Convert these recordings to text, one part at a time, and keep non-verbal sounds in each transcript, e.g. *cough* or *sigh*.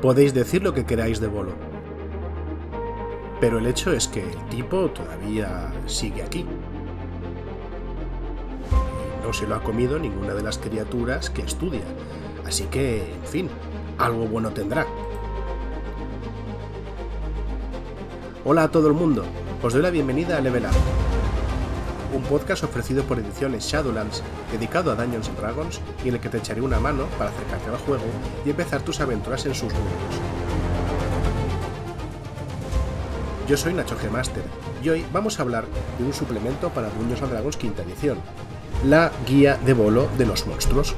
Podéis decir lo que queráis de Bolo. Pero el hecho es que el tipo todavía sigue aquí. Y no se lo ha comido ninguna de las criaturas que estudia. Así que, en fin, algo bueno tendrá. Hola a todo el mundo, os doy la bienvenida a Level Up, un podcast ofrecido por ediciones Shadowlands dedicado a Dungeons Dragons y en el que te echaré una mano para acercarte al juego y empezar tus aventuras en sus mundos. Yo soy Nacho G. Master y hoy vamos a hablar de un suplemento para Dungeons Dragons quinta edición, la guía de bolo de los monstruos.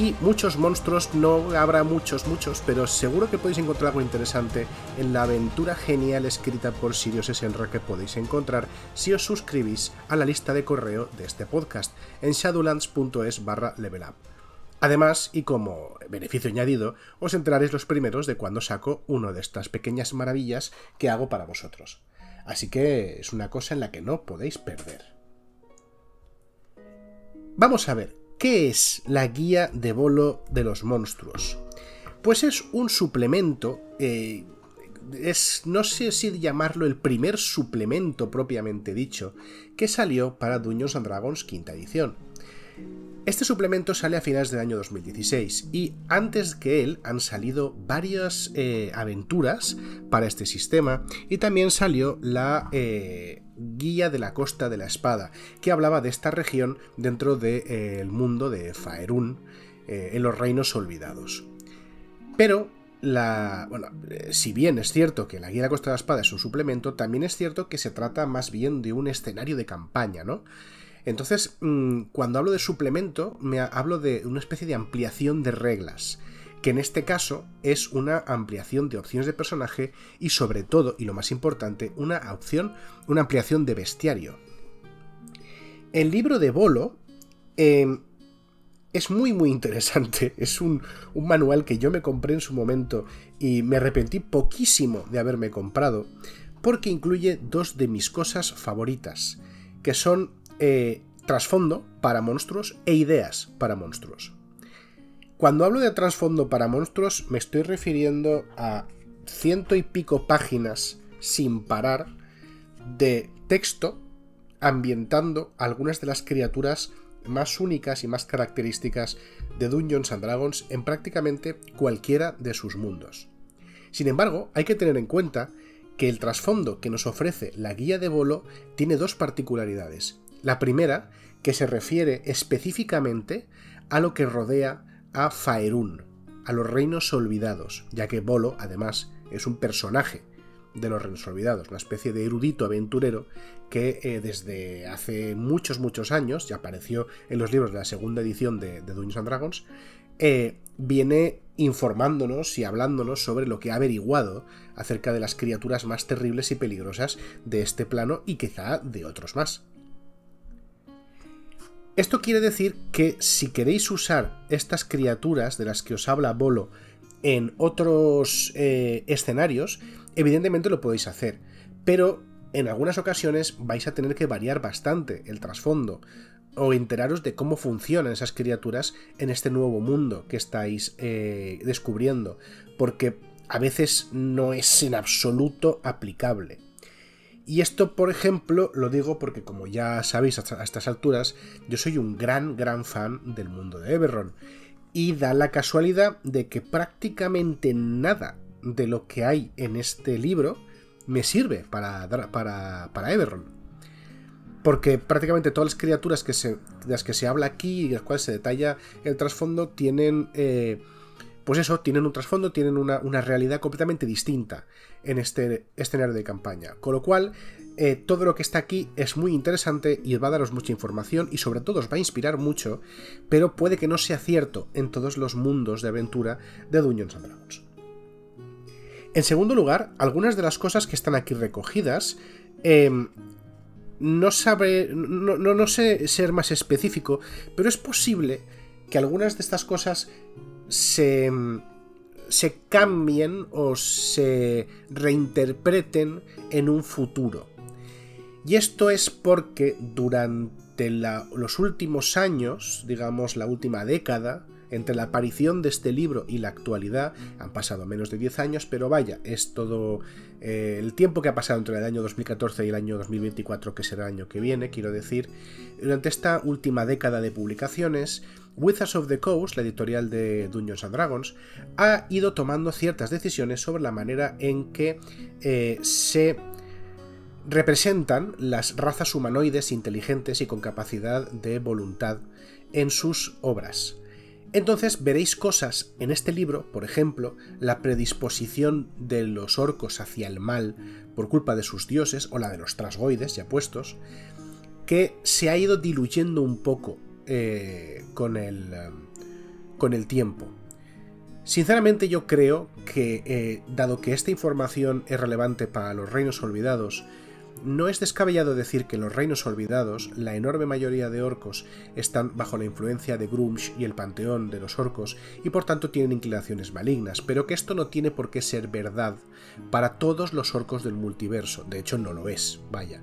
Y muchos monstruos, no habrá muchos, muchos, pero seguro que podéis encontrar algo interesante en la aventura genial escrita por Sirius Senra que podéis encontrar si os suscribís a la lista de correo de este podcast en shadowlands.es barra levelup. Además, y como beneficio añadido, os enteraréis los primeros de cuando saco una de estas pequeñas maravillas que hago para vosotros. Así que es una cosa en la que no podéis perder. Vamos a ver, ¿qué es la guía de bolo de los monstruos? Pues es un suplemento, eh, es, no sé si llamarlo el primer suplemento propiamente dicho, que salió para Dungeons and Dragons quinta edición. Este suplemento sale a finales del año 2016 y antes que él han salido varias eh, aventuras para este sistema y también salió la eh, Guía de la Costa de la Espada, que hablaba de esta región dentro del de, eh, mundo de Faerun, en los Reinos Olvidados. Pero la, bueno, si bien es cierto que la Guía de la Costa de la Espada es un suplemento, también es cierto que se trata más bien de un escenario de campaña, ¿no? Entonces, mm, cuando hablo de suplemento, me hablo de una especie de ampliación de reglas, que en este caso es una ampliación de opciones de personaje y sobre todo, y lo más importante, una opción, una ampliación de bestiario. El libro de Bolo em, es muy muy interesante, *laughs* es un, un manual que yo me compré en su momento y me arrepentí poquísimo de haberme comprado, porque incluye dos de mis cosas favoritas, que son eh, trasfondo para monstruos e ideas para monstruos. Cuando hablo de trasfondo para monstruos me estoy refiriendo a ciento y pico páginas sin parar de texto ambientando algunas de las criaturas más únicas y más características de Dungeons and Dragons en prácticamente cualquiera de sus mundos. Sin embargo, hay que tener en cuenta que el trasfondo que nos ofrece la guía de Bolo tiene dos particularidades. La primera, que se refiere específicamente a lo que rodea a Faerun, a los reinos olvidados, ya que Bolo, además, es un personaje de los reinos olvidados, una especie de erudito aventurero que eh, desde hace muchos, muchos años, ya apareció en los libros de la segunda edición de, de Dungeons and Dragons, eh, viene informándonos y hablándonos sobre lo que ha averiguado acerca de las criaturas más terribles y peligrosas de este plano y quizá de otros más. Esto quiere decir que si queréis usar estas criaturas de las que os habla Bolo en otros eh, escenarios, evidentemente lo podéis hacer, pero en algunas ocasiones vais a tener que variar bastante el trasfondo o enteraros de cómo funcionan esas criaturas en este nuevo mundo que estáis eh, descubriendo, porque a veces no es en absoluto aplicable. Y esto, por ejemplo, lo digo porque, como ya sabéis a estas alturas, yo soy un gran, gran fan del mundo de Eberron. Y da la casualidad de que prácticamente nada de lo que hay en este libro me sirve para, para, para Eberron. Porque prácticamente todas las criaturas que se, de las que se habla aquí y de las cuales se detalla el trasfondo tienen eh, pues eso, tienen un trasfondo, tienen una, realidad completamente distinta en este escenario de campaña. Con lo cual, eh, todo lo que está aquí es muy interesante y va a daros mucha información y sobre todo os va a inspirar mucho, pero puede que no sea cierto en todos los mundos de aventura de Dungeons and Dragons. En segundo lugar, algunas de las cosas que están aquí recogidas em, no sabe. No, no, sé ser más específico, pero es posible que algunas de estas cosas se, se cambien o se reinterpreten en un futuro. Y esto es porque durante los últimos años, digamos la última década, entre la aparición de este libro y la actualidad han pasado menos de 10 años, pero vaya, es todo eh, el tiempo que ha pasado entre el año 2014 y el año 2024, que será el año que viene, quiero decir, durante esta última década de publicaciones, Wizards of the Coast, la editorial de Dungeons and Dragons, ha ido tomando ciertas decisiones sobre la manera en que eh, se representan las razas humanoides inteligentes y con capacidad de voluntad en sus obras. Entonces veréis cosas en este libro, por ejemplo, la predisposición de los orcos hacia el mal por culpa de sus dioses, o la de los trasgoides ya puestos, que se ha ido diluyendo un poco eh, con, el, eh, con el tiempo. Sinceramente yo creo que, eh, dado que esta información es relevante para los reinos olvidados, no es descabellado decir que en los reinos olvidados la enorme mayoría de orcos están bajo la influencia de Grumsh y el panteón de los orcos y por tanto tienen inclinaciones malignas, pero que esto no tiene por qué ser verdad para todos los orcos del multiverso, de hecho no lo es, vaya.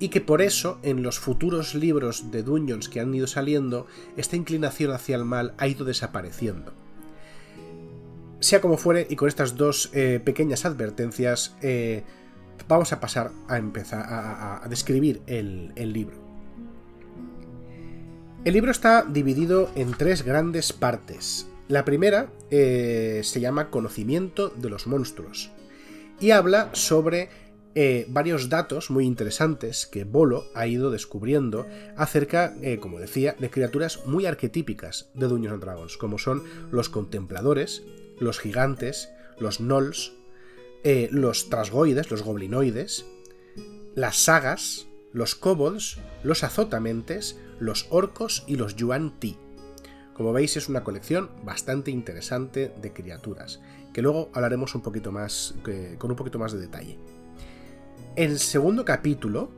Y que por eso en los futuros libros de Dungeons que han ido saliendo, esta inclinación hacia el mal ha ido desapareciendo. Sea como fuere, y con estas dos eh, pequeñas advertencias, eh, vamos a pasar a empezar a, describir el, libro. El libro está dividido en tres grandes partes. La primera eh, se llama Conocimiento de los monstruos y habla sobre eh, varios datos muy interesantes que Bolo ha ido descubriendo acerca, eh, como decía, de criaturas muy arquetípicas de Dungeons Dragons, como son los contempladores, los gigantes, los gnolls, eh, los trasgoides, los goblinoides, las sagas, los kobolds, los azotamentes, los orcos y los yuan ti. Como veis es una colección bastante interesante de criaturas, que luego hablaremos un poquito más, con un poquito más de detalle. El segundo capítulo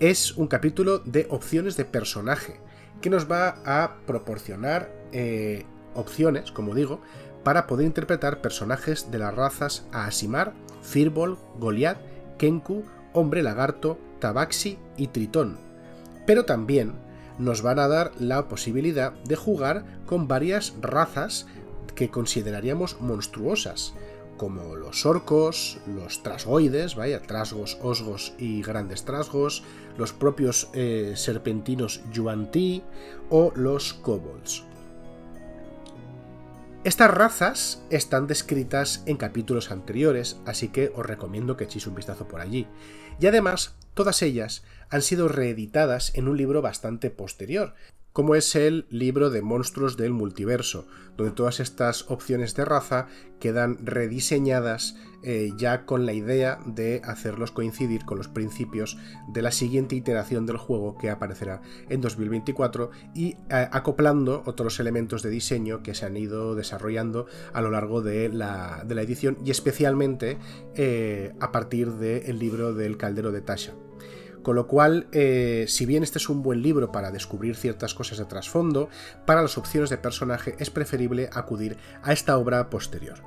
es un capítulo de opciones de personaje, que nos va a proporcionar eh, opciones, como digo, para poder interpretar personajes de las razas Aasimar, Firbolg, Goliath, Kenku, Hombre Lagarto, Tabaxi y Tritón. Pero también nos van a dar la posibilidad de jugar con varias razas que consideraríamos monstruosas, como los orcos, los trasgoides, vaya, trasgos, osgos y grandes trasgos, los propios eh, serpentinos yuan-ti o los kobolds. Estas razas están descritas en capítulos anteriores, así que os recomiendo que echéis un vistazo por allí. Y además, todas ellas han sido reeditadas en un libro bastante posterior, como es el libro de monstruos del multiverso, donde todas estas opciones de raza quedan rediseñadas eh, ya con la idea de hacerlos coincidir con los principios de la siguiente iteración del juego que aparecerá en 2024 y eh, acoplando otros elementos de diseño que se han ido desarrollando a lo largo de la, edición y especialmente eh, a partir del libro del Caldero de Tasha. Con lo cual, eh, si bien este es un buen libro para descubrir ciertas cosas de trasfondo, para las opciones de personaje es preferible acudir a esta obra posterior.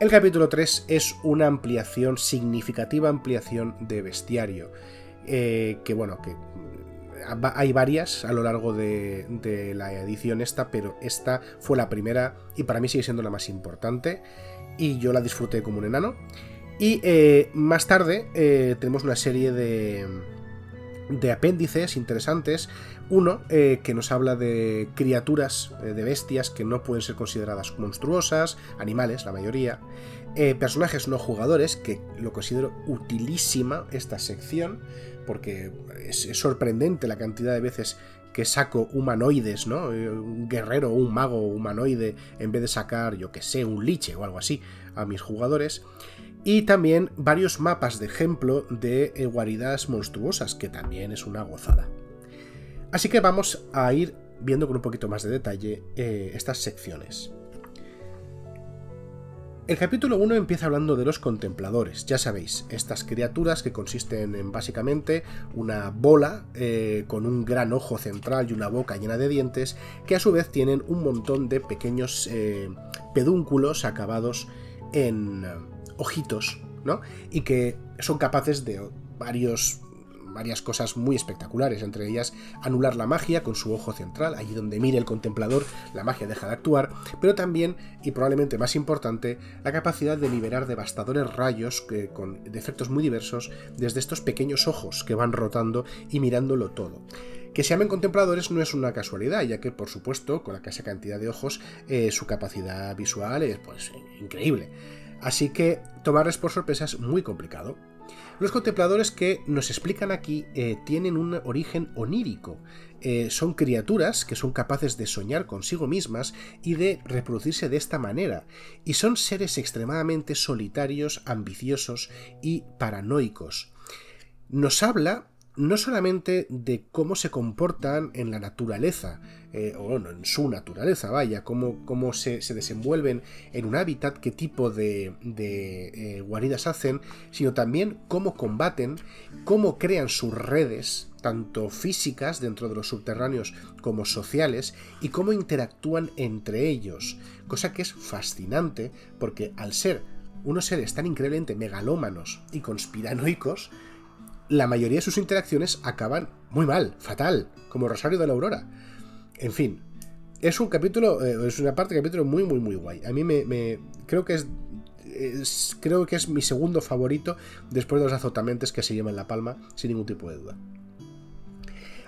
El capítulo 3 es una ampliación, significativa ampliación de bestiario, eh, que bueno, que hay varias a lo largo de, de, la edición esta, pero esta fue la primera y para mí sigue siendo la más importante y yo la disfruté como un enano. Y eh, más tarde eh, tenemos una serie de, de apéndices interesantes. Uno eh, que nos habla de criaturas, de bestias que no pueden ser consideradas monstruosas, animales, la mayoría. personajes no jugadores, que lo considero utilísima esta sección, porque es, sorprendente la cantidad de veces que saco humanoides, ¿no? Un guerrero o un mago humanoide, en vez de sacar, yo que sé, un liche o algo así a mis jugadores y también varios mapas de ejemplo de eh, guaridas monstruosas, que también es una gozada. Así que vamos a ir viendo con un poquito más de detalle eh, estas secciones. El capítulo 1 empieza hablando de los contempladores, ya sabéis, estas criaturas que consisten en básicamente una bola eh, con un gran ojo central y una boca llena de dientes, que a su vez tienen un montón de pequeños pedúnculos acabados en, ojitos, ¿no? Y que son capaces de varios varias cosas muy espectaculares, entre ellas anular la magia con su ojo central, allí donde mire el contemplador, la magia deja de actuar, pero también, y probablemente más importante, la capacidad de liberar devastadores rayos con efectos muy diversos desde estos pequeños ojos que van rotando y mirándolo todo. Que se llamen contempladores no es una casualidad, ya que, por supuesto, con la esa cantidad de ojos, eh, su capacidad visual es pues, increíble. Así que tomarles por sorpresa es muy complicado. Los contempladores que nos explican aquí eh, tienen un origen onírico. Eh, son criaturas que son capaces de soñar consigo mismas y de reproducirse de esta manera. Y son seres extremadamente solitarios, ambiciosos y paranoicos. Nos habla no solamente de cómo se comportan en la naturaleza, eh, o bueno, en su naturaleza, vaya, cómo, cómo se, desenvuelven en un hábitat, qué tipo de, de eh, guaridas hacen, sino también cómo combaten, cómo crean sus redes, tanto físicas dentro de los subterráneos como sociales, y cómo interactúan entre ellos, cosa que es fascinante porque al ser unos seres tan increíblemente megalómanos y conspiranoicos, la mayoría de sus interacciones acaban muy mal, fatal, como Rosario de la Aurora. En fin, es un capítulo, eh, es una parte del capítulo muy, muy, muy guay. A mí me, creo que es, creo que es mi segundo favorito después de los azotamentes que se llevan la palma, sin ningún tipo de duda.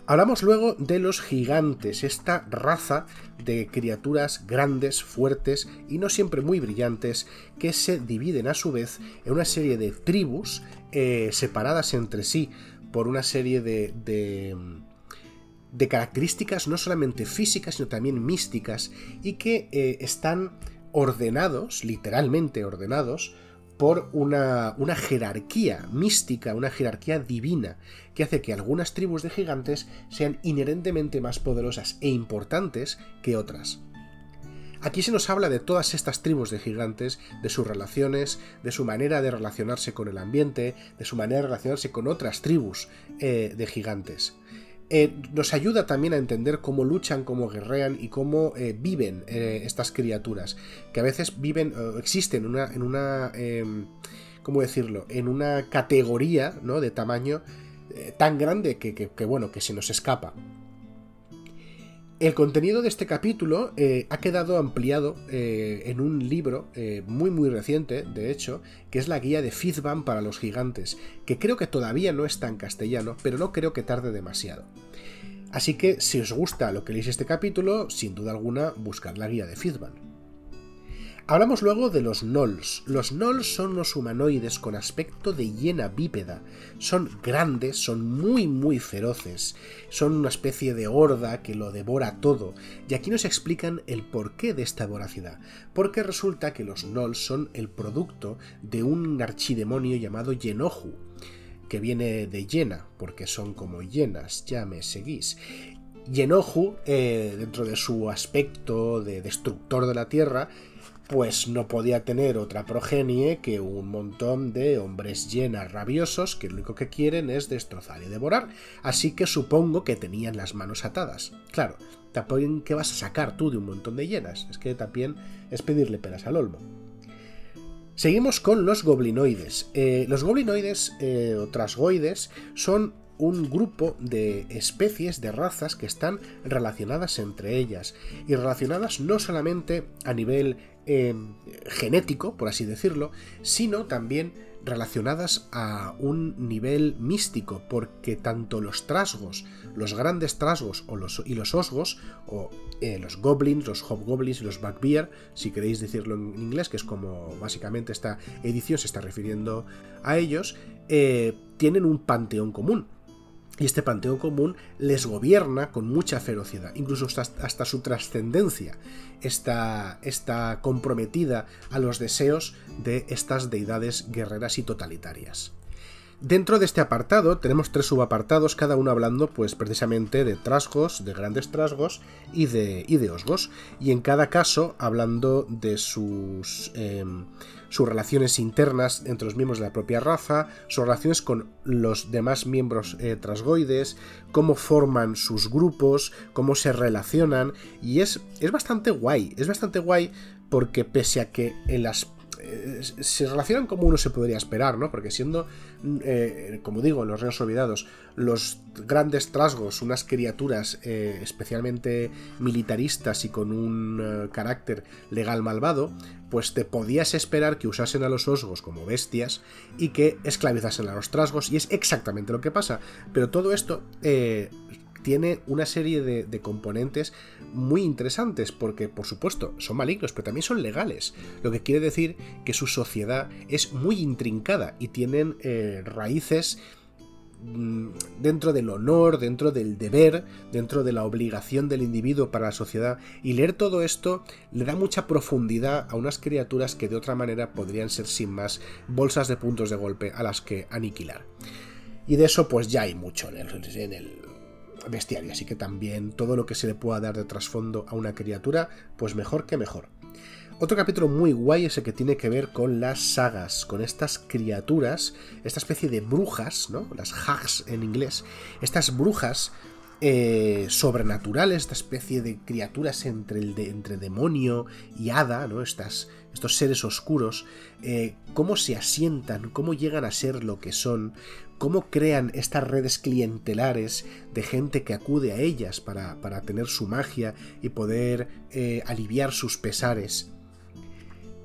Hablamos luego de los gigantes, esta raza de criaturas grandes, fuertes y no siempre muy brillantes, que se dividen a su vez en una serie de tribus eh, separadas entre sí por una serie de, de, características no solamente físicas, sino también místicas, y que eh, están ordenados, literalmente ordenados, por una, una, jerarquía mística, una jerarquía divina, que hace que algunas tribus de gigantes sean inherentemente más poderosas e importantes que otras. Aquí se nos habla de todas estas tribus de gigantes, de sus relaciones, de su manera de relacionarse con el ambiente, de su manera de relacionarse con otras tribus eh, de gigantes. Eh, nos ayuda también a entender cómo luchan, cómo guerrean y cómo eh, viven estas criaturas, que a veces viven, existen en una, en una em, ¿cómo decirlo?, en una categoría ¿no? de tamaño tan grande que, que, bueno, que se nos escapa. El contenido de este capítulo eh, ha quedado ampliado eh, en un libro eh, muy muy reciente, de hecho, que es la guía de Fizban para los gigantes, que creo que todavía no está en castellano, pero no creo que tarde demasiado. Así que si os gusta lo que leéis este capítulo, sin duda alguna buscad la guía de Fizban. Hablamos luego de los Nolls. Los Nolls son unos humanoides con aspecto de hiena bípeda. Son grandes, son muy muy feroces. Son una especie de horda que lo devora todo. Y aquí nos explican el porqué de esta voracidad. Porque resulta que los Nolls son el producto de un archidemonio llamado Yenohu que viene de hiena, porque son como hienas, ya me seguís. Yenohu, eh, dentro de su aspecto de destructor de la tierra, pues no podía tener otra progenie que un montón de hombres llenas rabiosos que lo único que quieren es destrozar y devorar, así que supongo que tenían las manos atadas. Claro, también ¿qué vas a sacar tú de un montón de llenas? Es que también es pedirle peras al olmo. Seguimos con los goblinoides. Eh, los goblinoides eh, o trasgoides son un grupo de especies, de razas que están relacionadas entre ellas y relacionadas no solamente a nivel eh, genético, por así decirlo, sino también relacionadas a un nivel místico, porque tanto los trasgos, los grandes trasgos o los, y los osgos, o eh, los goblins, los hobgoblins y los bugbear, si queréis decirlo en inglés, que es como básicamente esta edición se está refiriendo a ellos, eh, tienen un panteón común y este panteón común les gobierna con mucha ferocidad, incluso hasta, su trascendencia está, está comprometida a los deseos de estas deidades guerreras y totalitarias. Dentro de este apartado tenemos tres subapartados, cada uno hablando pues precisamente de trasgos, de grandes trasgos y de, y de osgos, y en cada caso hablando de sus, em, sus relaciones internas entre los miembros de la propia raza, sus relaciones con los demás miembros eh, trasgoides, cómo forman sus grupos, cómo se relacionan, y es, es bastante guay, es bastante guay porque pese a que en las eh, se relacionan como uno se podría esperar, ¿no? Porque siendo, eh, como digo, en los reinos olvidados, los grandes trasgos, unas criaturas eh, especialmente militaristas y con un carácter legal malvado, pues te podías esperar que usasen a los osgos como bestias y que esclavizasen a los trasgos, y es exactamente lo que pasa. Pero todo esto tiene una serie de, componentes muy interesantes, porque por supuesto son malignos, pero también son legales, lo que quiere decir que su sociedad es muy intrincada y tienen eh, raíces mm, dentro del honor, dentro del deber, dentro de la obligación del individuo para la sociedad, y leer todo esto le da mucha profundidad a unas criaturas que de otra manera podrían ser sin más bolsas de puntos de golpe a las que aniquilar. Y de eso pues ya hay mucho en el, bestiario, así que también todo lo que se le pueda dar de trasfondo a una criatura, pues mejor que mejor. Otro capítulo muy guay es el que tiene que ver con las sagas, con estas criaturas, esta especie de brujas, ¿no? Las hags en inglés, estas brujas eh, sobrenaturales, esta especie de criaturas entre, el entre demonio y hada, ¿no? Estas, estos seres oscuros, eh, cómo se asientan, cómo llegan a ser lo que son, cómo crean estas redes clientelares de gente que acude a ellas para, tener su magia y poder eh, aliviar sus pesares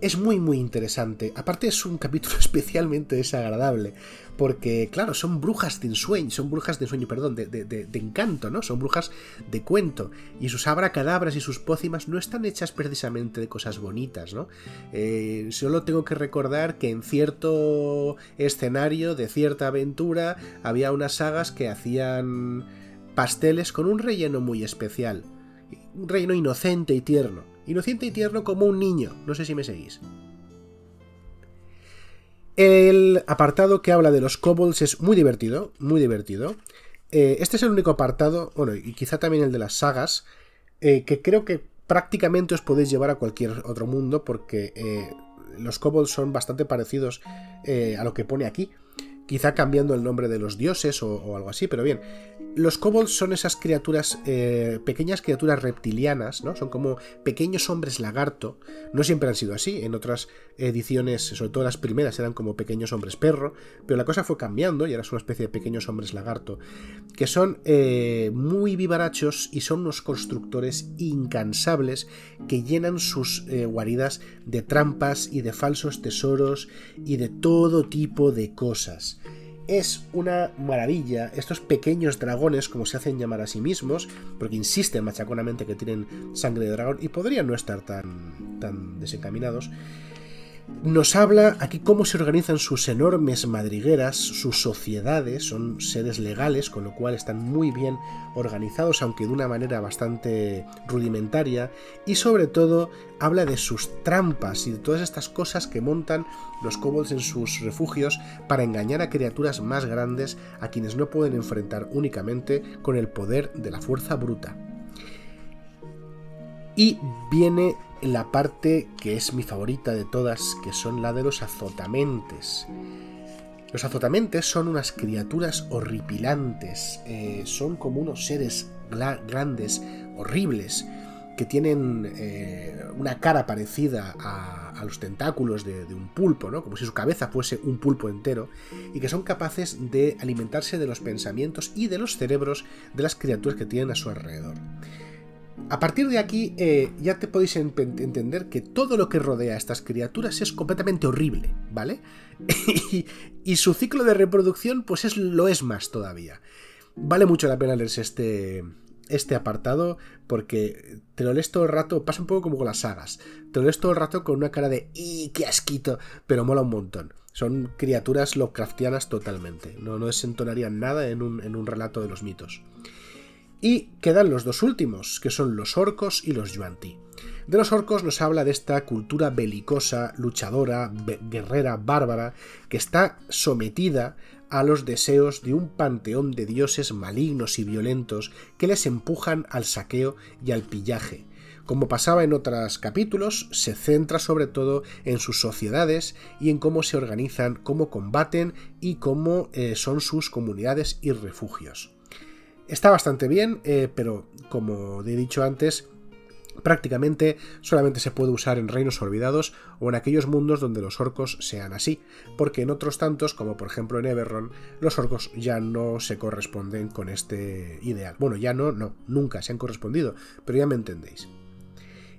es muy muy interesante. Aparte es un capítulo *laughs* especialmente desagradable, porque claro, son brujas de ensueño, son brujas de ensueño, perdón, de, encanto, ¿no? Son brujas de cuento, y sus abracadabras y sus pócimas no están hechas precisamente de cosas bonitas, ¿no? Eh, solo tengo que recordar que en cierto escenario de cierta aventura había unas sagas que hacían pasteles con un relleno muy especial, un relleno inocente y tierno inocente y tierno como un niño. No sé si me seguís. El apartado que habla de los kobolds es muy divertido, muy divertido. Eh, este es el único apartado, bueno, y quizá también el de las sagas, eh, que creo que prácticamente os podéis llevar a cualquier otro mundo porque eh, los kobolds son bastante parecidos a lo que pone aquí quizá cambiando el nombre de los dioses o, algo así, pero bien. Los kobolds son esas criaturas, eh, pequeñas criaturas reptilianas, ¿no? Son como pequeños hombres lagarto. No siempre han sido así. En otras ediciones, sobre todo las primeras, eran como pequeños hombres perro. Pero la cosa fue cambiando y ahora son una especie de pequeños hombres lagarto. Que son eh, muy vivarachos y son unos constructores incansables que llenan sus eh, guaridas de trampas y de falsos tesoros y de todo tipo de cosas. Es una maravilla estos pequeños dragones, como se hacen llamar a sí mismos, porque insisten machaconamente que tienen sangre de dragón y podrían no estar tan, tan desencaminados nos habla aquí cómo se organizan sus enormes madrigueras, sus sociedades, son seres legales, con lo cual están muy bien organizados, aunque de una manera bastante rudimentaria, y sobre todo habla de sus trampas y de todas estas cosas que montan los kobolds en sus refugios para engañar a criaturas más grandes a quienes no pueden enfrentar únicamente con el poder de la fuerza bruta. Y viene la parte que es mi favorita de todas, que son la de los azotamentes. Los azotamentes son unas criaturas horripilantes, eh, son como unos seres grandes, horribles, que tienen eh, una cara parecida a, los tentáculos de, de, un pulpo, ¿no? como si su cabeza fuese un pulpo entero, y que son capaces de alimentarse de los pensamientos y de los cerebros de las criaturas que tienen a su alrededor. A partir de aquí eh, ya te podéis entender que todo lo que rodea a estas criaturas es completamente horrible, ¿vale? *laughs* y, su ciclo de reproducción pues es, lo es más todavía. Vale mucho la pena leerse este, este apartado porque te lo lees todo el rato, pasa un poco como con las sagas, te lo lees todo el rato con una cara de ¡y qué asquito! pero mola un montón. Son criaturas Lovecraftianas totalmente, no, no desentonarían nada en un, en un relato de los mitos. Y quedan los dos últimos, que son los orcos y los yuanti. De los orcos nos habla de esta cultura belicosa, luchadora, guerrera, bárbara, que está sometida a los deseos de un panteón de dioses malignos y violentos que les empujan al saqueo y al pillaje. Como pasaba en otros capítulos, se centra sobre todo en sus sociedades y en cómo se organizan, cómo combaten y cómo eh, son sus comunidades y refugios. Está bastante bien, eh, pero como he dicho antes, prácticamente solamente se puede usar en reinos olvidados o en aquellos mundos donde los orcos sean así, porque en otros tantos, como por ejemplo en Everron, los orcos ya no se corresponden con este ideal. Bueno, ya no, no, nunca se han correspondido, pero ya me entendéis.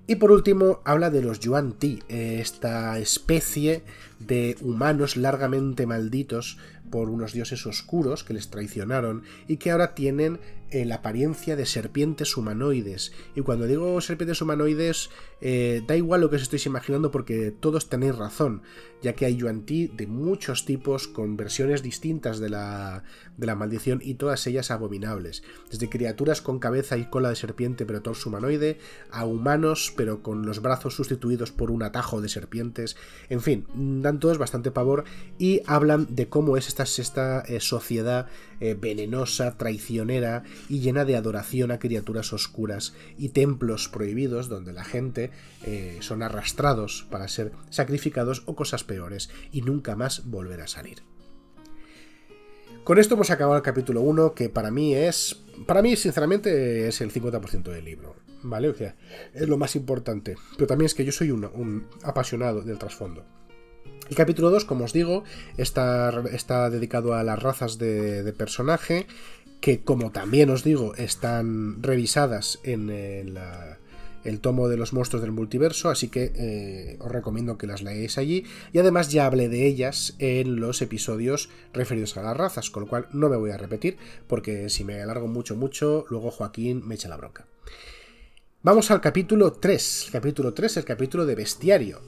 Y por último, habla de los Yuan Ti, esta especie de humanos largamente malditos por unos dioses oscuros que les traicionaron y que ahora tienen eh, la apariencia de serpientes humanoides. Y cuando digo serpientes humanoides, eh, da igual lo que os estéis imaginando porque todos tenéis razón, ya que hay yuan-ti de muchos tipos con versiones distintas de la, de la maldición y todas ellas abominables. Desde criaturas con cabeza y cola de serpiente pero torso humanoide, a humanos pero con los brazos sustituidos por un atajo de serpientes. En fin, dan todos bastante pavor y hablan de cómo es esta, esta eh, sociedad venenosa, traicionera y llena de adoración a criaturas oscuras y templos prohibidos donde la gente eh, son arrastrados para ser sacrificados o cosas peores y nunca más volver a salir. Con esto hemos acabado el capítulo 1, que para mí es. Para mí, sinceramente, es el 50% del libro. ¿Vale? O sea, es lo más importante. Pero también es que yo soy un, apasionado del trasfondo. El capítulo 2, como os digo, está, está dedicado a las razas de, de personaje que como también os digo están revisadas en el, tomo de los monstruos del multiverso, así que eh, os recomiendo que las leáis allí. Y además ya hablé de ellas en los episodios referidos a las razas, con lo cual no me voy a repetir, porque si me alargo mucho, mucho, luego Joaquín me echa la bronca. Vamos al capítulo 3. capítulo 3, el capítulo de bestiario.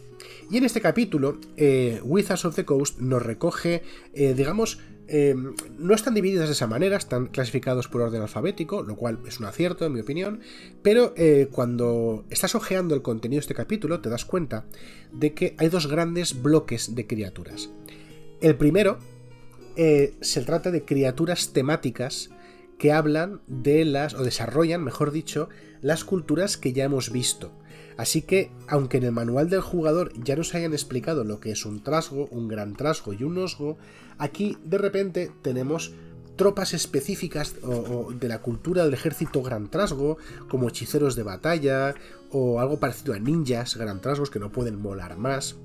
Y en este capítulo, eh, Wizards of the Coast nos recoge, eh, digamos, Em, no están divididas de esa manera, están clasificados por orden alfabético, lo cual es un acierto en mi opinión, pero eh, cuando estás ojeando el contenido de este capítulo te das cuenta de que hay dos grandes bloques de criaturas. El primero eh, se trata de criaturas temáticas que hablan de las, o desarrollan, mejor dicho, las culturas que ya hemos visto. Así que, aunque en el manual del jugador ya nos hayan explicado lo que es un trasgo, un gran trasgo y un osgo, aquí de repente tenemos tropas específicas de la cultura del ejército gran trasgo, como hechiceros de batalla, o algo parecido a ninjas gran trasgos que no pueden molar más.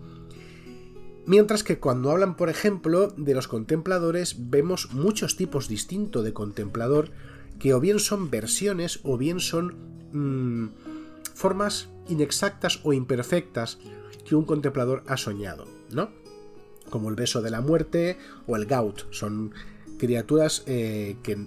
Mientras que cuando hablan, por ejemplo, de los contempladores, vemos muchos tipos distintos de contemplador, que o bien son versiones o bien son mm, formas inexactas o imperfectas que un contemplador ha soñado, ¿no? Como el beso de la muerte o el gout. Son criaturas eh, que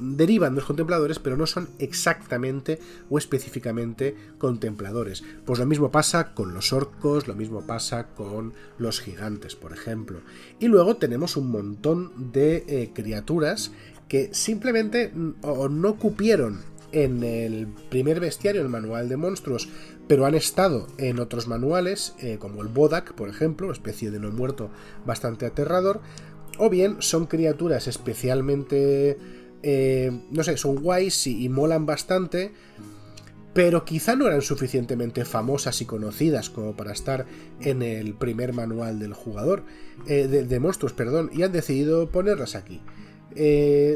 derivan de los contempladores, pero no son exactamente o específicamente contempladores. Pues lo mismo pasa con los orcos, lo mismo pasa con los gigantes, por ejemplo. Y luego tenemos un montón de eh, criaturas que simplemente mm, no cupieron en el primer bestiario, el manual de monstruos, pero han estado en otros manuales, eh, como el Bodak, por ejemplo, especie de no muerto bastante aterrador, o bien son criaturas especialmente, eh, no sé, son guays y, molan bastante, pero quizá no eran suficientemente famosas y conocidas como para estar en el primer manual del jugador, eh, de, monstruos, perdón, y han decidido ponerlas aquí.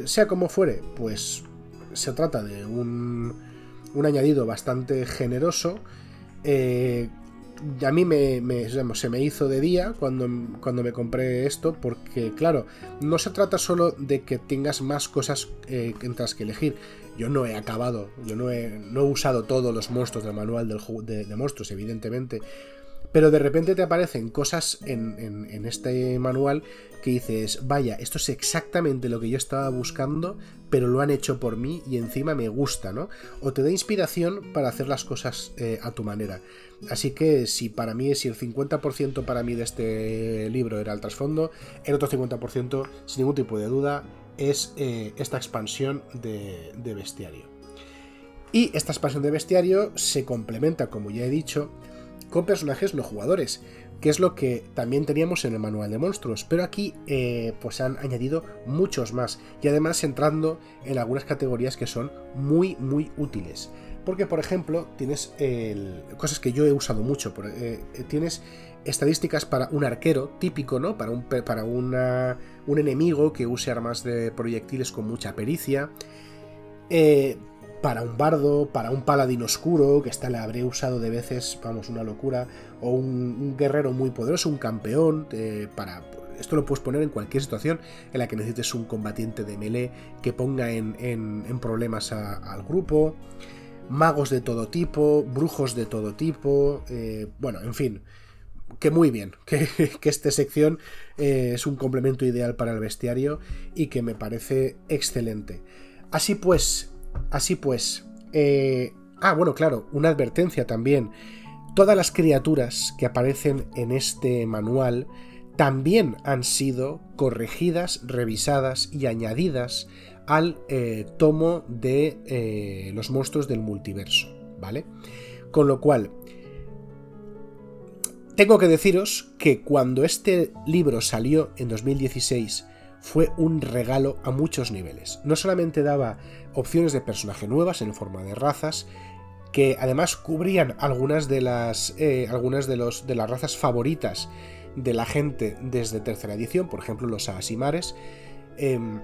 sea como fuere, pues se trata de un, un añadido bastante generoso. Eh, a mí me, se me hizo de día cuando, cuando, me compré esto, porque claro, no se trata solo de que tengas más cosas eh, que elegir. Yo no he acabado, yo no he, no he usado todos los monstruos del manual del, de, de monstruos, evidentemente, pero de repente te aparecen cosas en, este manual que dices, vaya, esto es exactamente lo que yo estaba buscando, pero lo han hecho por mí y encima me gusta, ¿no? O te da inspiración para hacer las cosas eh, a tu manera. Así que si para mí, si el 50% para mí de este libro era el trasfondo, el otro 50%, sin ningún tipo de duda, es eh, esta expansión de, de bestiario. Y esta expansión de bestiario se complementa, como ya he dicho, con personajes no jugadores, que es lo que también teníamos en el manual de monstruos, pero aquí eh, pues han añadido muchos más y además entrando en algunas categorías que son muy muy útiles. Porque por ejemplo tienes cosas que yo he usado mucho, eh, tienes estadísticas para un arquero típico, ¿no? Para un, para un enemigo que use armas de proyectiles con mucha pericia. Eh, para un bardo, para un paladín oscuro, que esta la habré usado de veces, vamos, una locura, o un, guerrero muy poderoso, un campeón, eh, para... Esto lo puedes poner en cualquier situación en la que necesites un combatiente de melee que ponga en, problemas al grupo, magos de todo tipo, brujos de todo tipo, eh, bueno, en fin, que muy bien, *laughs* que, esta sección eh, es un complemento ideal para el bestiario y que me parece excelente. Así pues, Así pues, eh, ah, bueno, claro, una advertencia también. Todas las criaturas que aparecen en este manual también han sido corregidas, revisadas y añadidas al eh, tomo de eh, los monstruos del multiverso, ¿vale? Con lo cual, tengo que deciros que cuando este libro salió en 2016 fue un regalo a muchos niveles. No solamente daba opciones de personaje nuevas en forma de razas, que además cubrían algunas de las, eh, algunas de, los, de las razas favoritas de la gente desde tercera edición, por ejemplo los Asimares, em,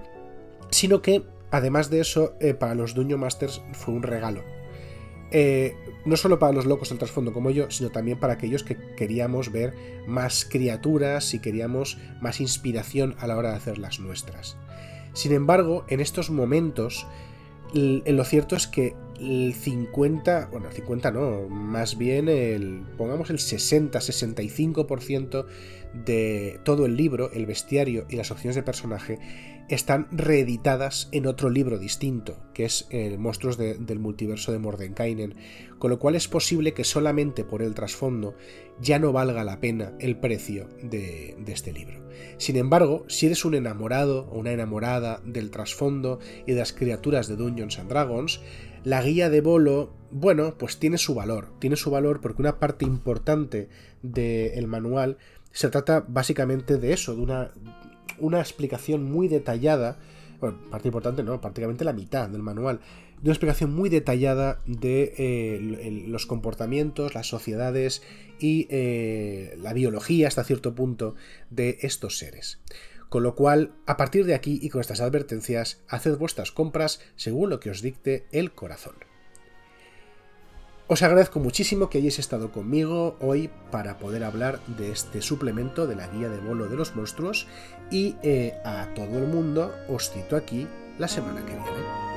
sino que además de eso, eh, para los Dungeon Masters fue un regalo. No solo para los locos del trasfondo como yo, sino también para aquellos que queríamos ver más criaturas y queríamos más inspiración a la hora de hacer las nuestras. Sin embargo, en estos momentos lo cierto es que el 50, bueno, el 50 no, más bien el, pongamos el 60-65% de todo el libro, el bestiario y las opciones de personaje están reeditadas en otro libro distinto, que es el Monstruos del Multiverso de Mordenkainen, con lo cual es posible que solamente por el trasfondo ya no valga la pena el precio de, de este libro. Sin embargo, si eres un enamorado o una enamorada del trasfondo y de las criaturas de Dungeons and Dragons, la guía de Bolo, bueno, pues tiene su valor. Tiene su valor porque una parte importante del manual se trata básicamente de eso, de una, una explicación muy detallada, bueno, parte importante no, prácticamente la mitad del manual, de una explicación muy detallada de eh, los comportamientos, las sociedades y eh, la biología hasta cierto punto de estos seres. Con lo cual, a partir de aquí y con estas advertencias, haced vuestras compras según lo que os dicte el corazón. Os agradezco muchísimo que hayáis estado conmigo hoy para poder hablar de este suplemento de la guía de bolo de los monstruos y eh, a todo el mundo os cito aquí la semana que viene.